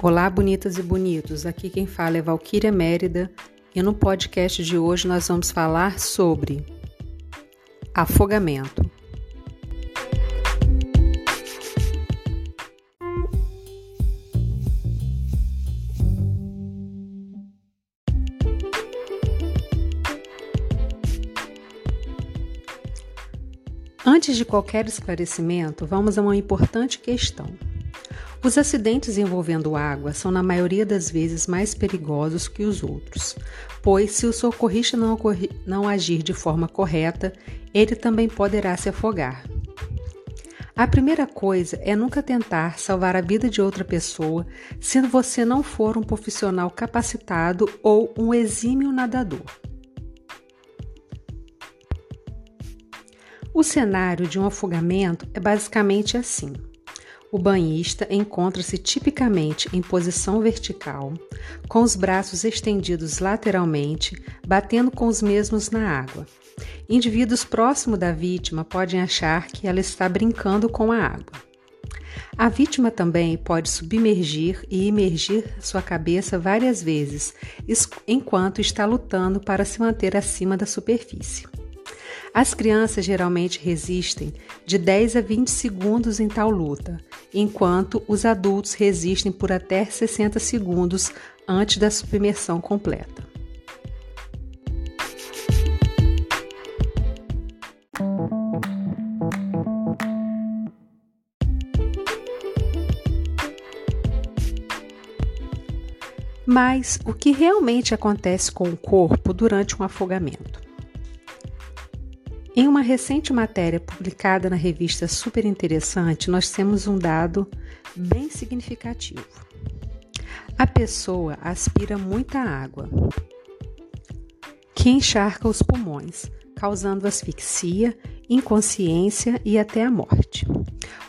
Olá, bonitas e bonitos. Aqui quem fala é Valquíria Mérida e no podcast de hoje nós vamos falar sobre afogamento. Antes de qualquer esclarecimento, vamos a uma importante questão. Os acidentes envolvendo água são, na maioria das vezes, mais perigosos que os outros, pois, se o socorrista não, não agir de forma correta, ele também poderá se afogar. A primeira coisa é nunca tentar salvar a vida de outra pessoa se você não for um profissional capacitado ou um exímio nadador. O cenário de um afogamento é basicamente assim. O banhista encontra-se tipicamente em posição vertical, com os braços estendidos lateralmente, batendo com os mesmos na água. Indivíduos próximos da vítima podem achar que ela está brincando com a água. A vítima também pode submergir e imergir sua cabeça várias vezes, enquanto está lutando para se manter acima da superfície. As crianças geralmente resistem de 10 a 20 segundos em tal luta, enquanto os adultos resistem por até 60 segundos antes da submersão completa. Mas o que realmente acontece com o corpo durante um afogamento? Em uma recente matéria publicada na revista Super Interessante, nós temos um dado bem significativo. A pessoa aspira muita água, que encharca os pulmões, causando asfixia, inconsciência e até a morte.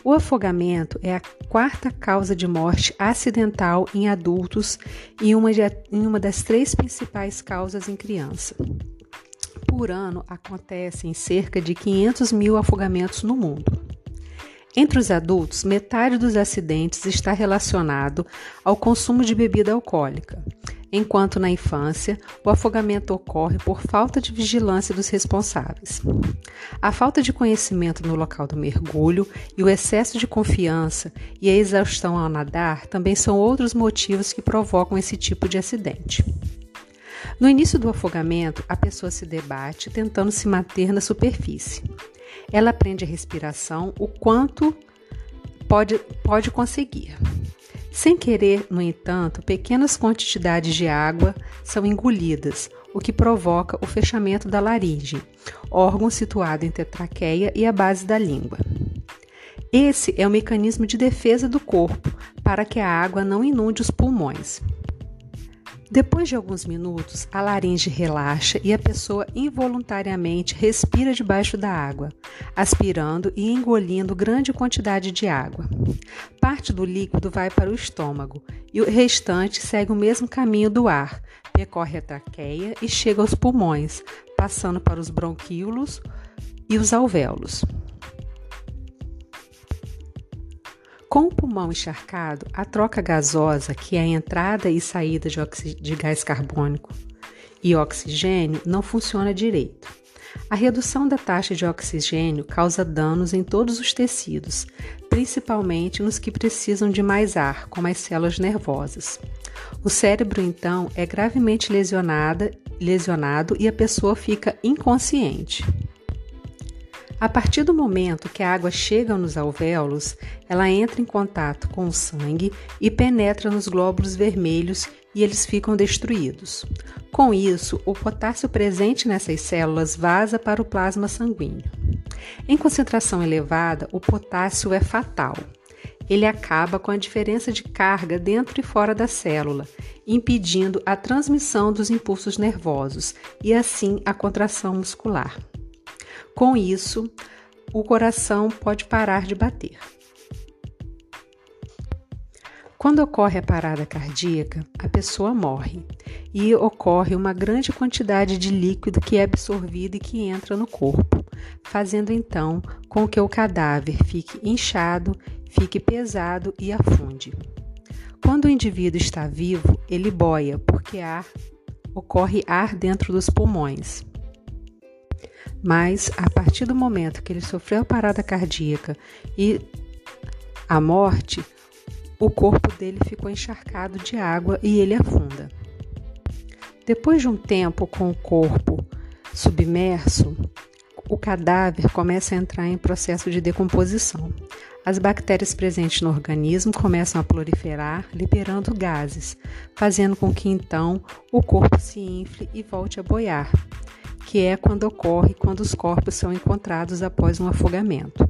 O afogamento é a quarta causa de morte acidental em adultos e uma, de, uma das três principais causas em criança por ano acontecem cerca de 500 mil afogamentos no mundo. Entre os adultos, metade dos acidentes está relacionado ao consumo de bebida alcoólica, enquanto na infância o afogamento ocorre por falta de vigilância dos responsáveis. A falta de conhecimento no local do mergulho e o excesso de confiança e a exaustão ao nadar também são outros motivos que provocam esse tipo de acidente. No início do afogamento, a pessoa se debate tentando se manter na superfície. Ela aprende a respiração o quanto pode, pode conseguir. Sem querer, no entanto, pequenas quantidades de água são engolidas, o que provoca o fechamento da laringe, órgão situado entre a traqueia e a base da língua. Esse é o mecanismo de defesa do corpo para que a água não inunde os pulmões. Depois de alguns minutos, a laringe relaxa e a pessoa involuntariamente respira debaixo da água, aspirando e engolindo grande quantidade de água. Parte do líquido vai para o estômago e o restante segue o mesmo caminho do ar, percorre a traqueia e chega aos pulmões, passando para os bronquíolos e os alvéolos. Com o pulmão encharcado, a troca gasosa, que é a entrada e saída de, de gás carbônico e oxigênio, não funciona direito. A redução da taxa de oxigênio causa danos em todos os tecidos, principalmente nos que precisam de mais ar, como as células nervosas. O cérebro, então, é gravemente lesionada, lesionado e a pessoa fica inconsciente. A partir do momento que a água chega nos alvéolos, ela entra em contato com o sangue e penetra nos glóbulos vermelhos e eles ficam destruídos. Com isso, o potássio presente nessas células vaza para o plasma sanguíneo. Em concentração elevada, o potássio é fatal. Ele acaba com a diferença de carga dentro e fora da célula, impedindo a transmissão dos impulsos nervosos e assim a contração muscular. Com isso, o coração pode parar de bater. Quando ocorre a parada cardíaca, a pessoa morre e ocorre uma grande quantidade de líquido que é absorvido e que entra no corpo, fazendo então com que o cadáver fique inchado, fique pesado e afunde. Quando o indivíduo está vivo, ele boia, porque ar, ocorre ar dentro dos pulmões. Mas, a partir do momento que ele sofreu a parada cardíaca e a morte, o corpo dele ficou encharcado de água e ele afunda. Depois de um tempo com o corpo submerso, o cadáver começa a entrar em processo de decomposição. As bactérias presentes no organismo começam a proliferar, liberando gases, fazendo com que então o corpo se infle e volte a boiar, que é quando ocorre quando os corpos são encontrados após um afogamento.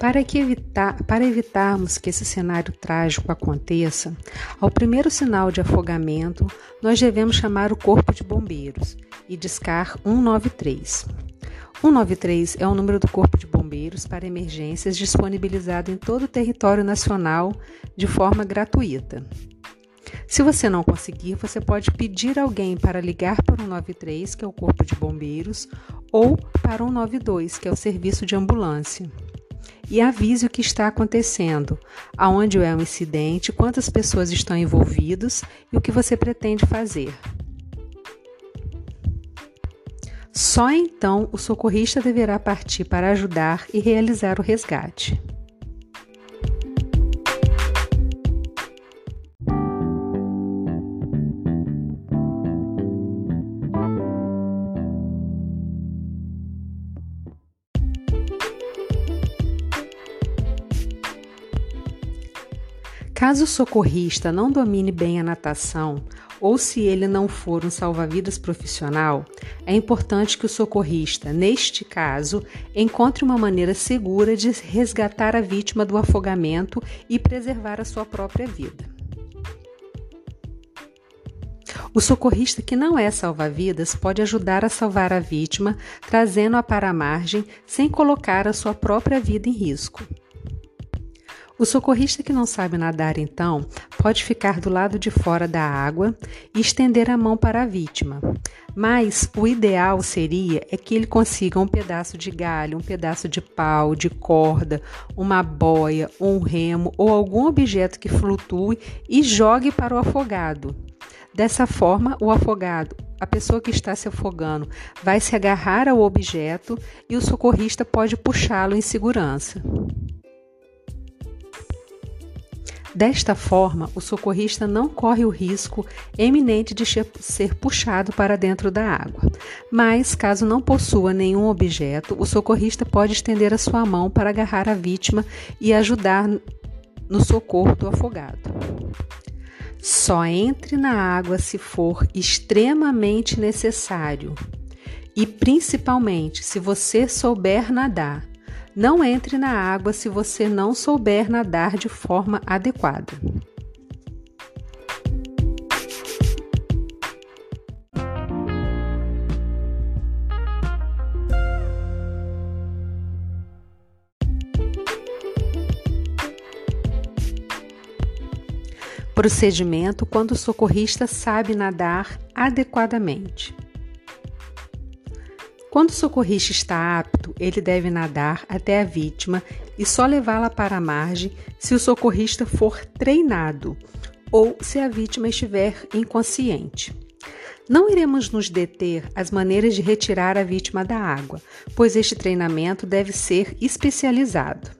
Para, que evitar, para evitarmos que esse cenário trágico aconteça, ao primeiro sinal de afogamento, nós devemos chamar o Corpo de Bombeiros e discar 193. 193 é o número do Corpo de Bombeiros para emergências disponibilizado em todo o território nacional de forma gratuita. Se você não conseguir, você pode pedir alguém para ligar para o 193, que é o Corpo de Bombeiros, ou para o 192, que é o Serviço de Ambulância e avise o que está acontecendo, aonde é o incidente, quantas pessoas estão envolvidas e o que você pretende fazer. Só então o socorrista deverá partir para ajudar e realizar o resgate. Caso o socorrista não domine bem a natação, ou se ele não for um salva-vidas profissional, é importante que o socorrista, neste caso, encontre uma maneira segura de resgatar a vítima do afogamento e preservar a sua própria vida. O socorrista que não é salva-vidas pode ajudar a salvar a vítima, trazendo-a para a margem sem colocar a sua própria vida em risco. O socorrista que não sabe nadar, então, pode ficar do lado de fora da água e estender a mão para a vítima. Mas o ideal seria é que ele consiga um pedaço de galho, um pedaço de pau, de corda, uma boia, um remo ou algum objeto que flutue e jogue para o afogado. Dessa forma, o afogado, a pessoa que está se afogando, vai se agarrar ao objeto e o socorrista pode puxá-lo em segurança. Desta forma, o socorrista não corre o risco eminente de ser puxado para dentro da água. Mas, caso não possua nenhum objeto, o socorrista pode estender a sua mão para agarrar a vítima e ajudar no socorro do afogado. Só entre na água se for extremamente necessário. E principalmente se você souber nadar. Não entre na água se você não souber nadar de forma adequada. Procedimento quando o socorrista sabe nadar adequadamente. Quando o socorrista está apto, ele deve nadar até a vítima e só levá-la para a margem se o socorrista for treinado ou se a vítima estiver inconsciente. Não iremos nos deter às maneiras de retirar a vítima da água, pois este treinamento deve ser especializado.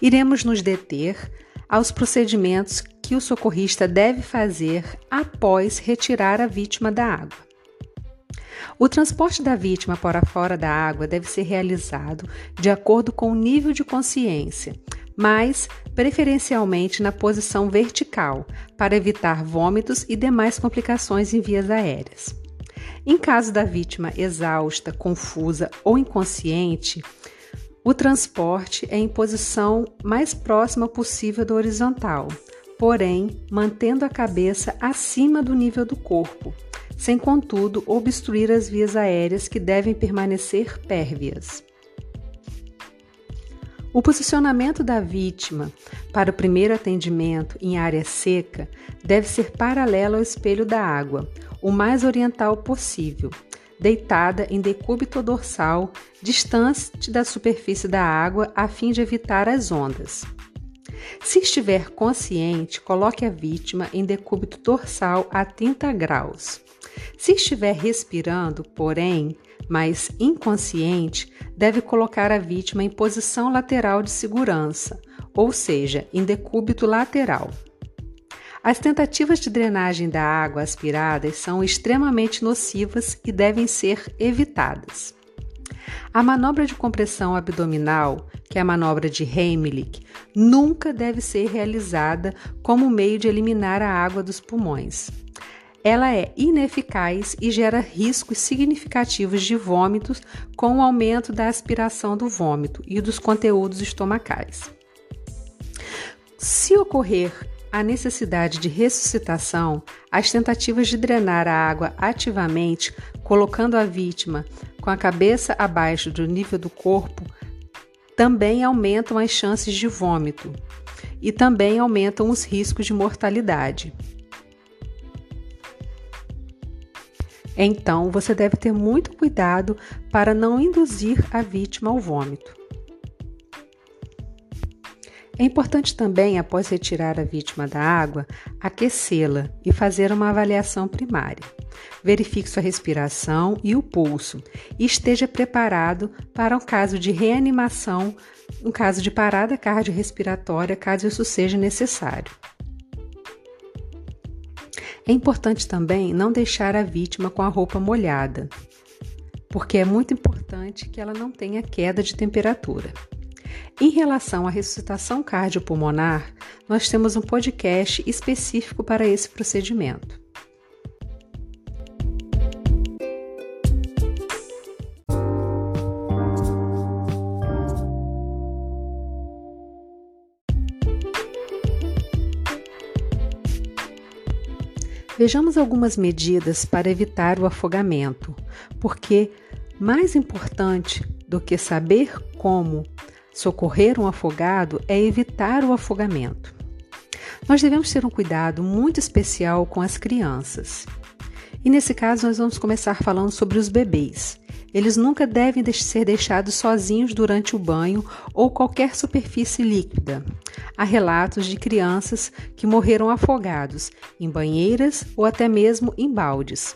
Iremos nos deter aos procedimentos que o socorrista deve fazer após retirar a vítima da água. O transporte da vítima para fora da água deve ser realizado de acordo com o nível de consciência, mas preferencialmente na posição vertical, para evitar vômitos e demais complicações em vias aéreas. Em caso da vítima exausta, confusa ou inconsciente, o transporte é em posição mais próxima possível do horizontal, porém mantendo a cabeça acima do nível do corpo, sem contudo obstruir as vias aéreas que devem permanecer pérvias. O posicionamento da vítima para o primeiro atendimento em área seca deve ser paralelo ao espelho da água, o mais oriental possível, deitada em decúbito dorsal, distante da superfície da água a fim de evitar as ondas. Se estiver consciente, coloque a vítima em decúbito dorsal a 30 graus. Se estiver respirando, porém, mas inconsciente, deve colocar a vítima em posição lateral de segurança, ou seja, em decúbito lateral. As tentativas de drenagem da água aspiradas são extremamente nocivas e devem ser evitadas. A manobra de compressão abdominal, que é a manobra de Heimlich, nunca deve ser realizada como meio de eliminar a água dos pulmões ela é ineficaz e gera riscos significativos de vômitos com o aumento da aspiração do vômito e dos conteúdos estomacais. Se ocorrer a necessidade de ressuscitação, as tentativas de drenar a água ativamente, colocando a vítima com a cabeça abaixo do nível do corpo, também aumentam as chances de vômito e também aumentam os riscos de mortalidade. Então, você deve ter muito cuidado para não induzir a vítima ao vômito. É importante também, após retirar a vítima da água, aquecê-la e fazer uma avaliação primária. Verifique sua respiração e o pulso e esteja preparado para um caso de reanimação, um caso de parada cardiorrespiratória, caso isso seja necessário. É importante também não deixar a vítima com a roupa molhada, porque é muito importante que ela não tenha queda de temperatura. Em relação à ressuscitação cardiopulmonar, nós temos um podcast específico para esse procedimento. Vejamos algumas medidas para evitar o afogamento, porque mais importante do que saber como socorrer um afogado é evitar o afogamento. Nós devemos ter um cuidado muito especial com as crianças. E nesse caso, nós vamos começar falando sobre os bebês. Eles nunca devem ser deixados sozinhos durante o banho ou qualquer superfície líquida. Há relatos de crianças que morreram afogados em banheiras ou até mesmo em baldes.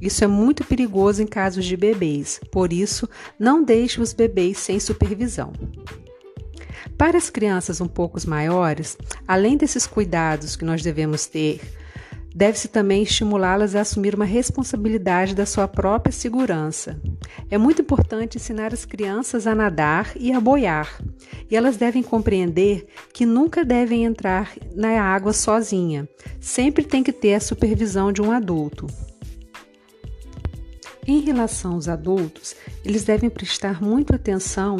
Isso é muito perigoso em casos de bebês, por isso, não deixe os bebês sem supervisão. Para as crianças um pouco maiores, além desses cuidados que nós devemos ter Deve-se também estimulá-las a assumir uma responsabilidade da sua própria segurança. É muito importante ensinar as crianças a nadar e a boiar, e elas devem compreender que nunca devem entrar na água sozinha, sempre tem que ter a supervisão de um adulto. Em relação aos adultos, eles devem prestar muita atenção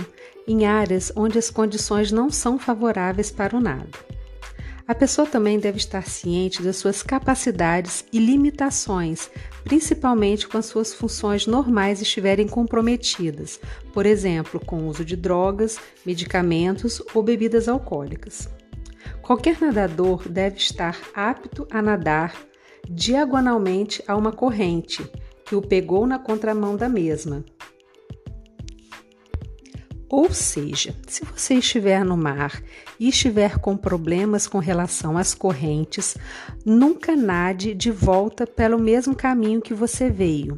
em áreas onde as condições não são favoráveis para o nado. A pessoa também deve estar ciente das suas capacidades e limitações, principalmente quando suas funções normais estiverem comprometidas, por exemplo, com o uso de drogas, medicamentos ou bebidas alcoólicas. Qualquer nadador deve estar apto a nadar diagonalmente a uma corrente que o pegou na contramão da mesma. Ou seja, se você estiver no mar e estiver com problemas com relação às correntes, nunca nade de volta pelo mesmo caminho que você veio.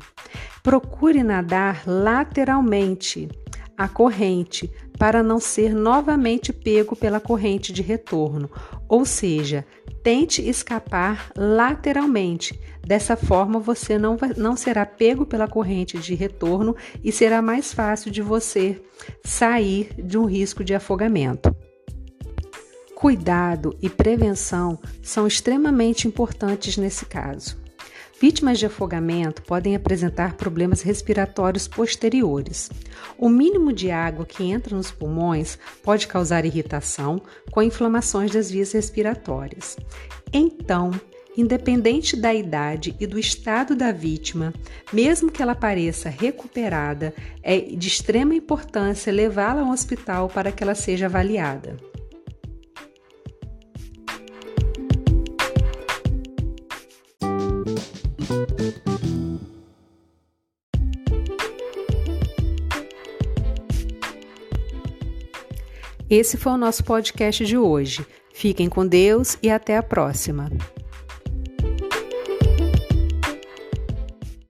Procure nadar lateralmente a corrente para não ser novamente pego pela corrente de retorno, ou seja, tente escapar lateralmente. Dessa forma, você não, vai, não será pego pela corrente de retorno e será mais fácil de você sair de um risco de afogamento. Cuidado e prevenção são extremamente importantes nesse caso. Vítimas de afogamento podem apresentar problemas respiratórios posteriores. O mínimo de água que entra nos pulmões pode causar irritação com inflamações das vias respiratórias. Então, independente da idade e do estado da vítima, mesmo que ela pareça recuperada, é de extrema importância levá-la ao hospital para que ela seja avaliada. Esse foi o nosso podcast de hoje. Fiquem com Deus e até a próxima.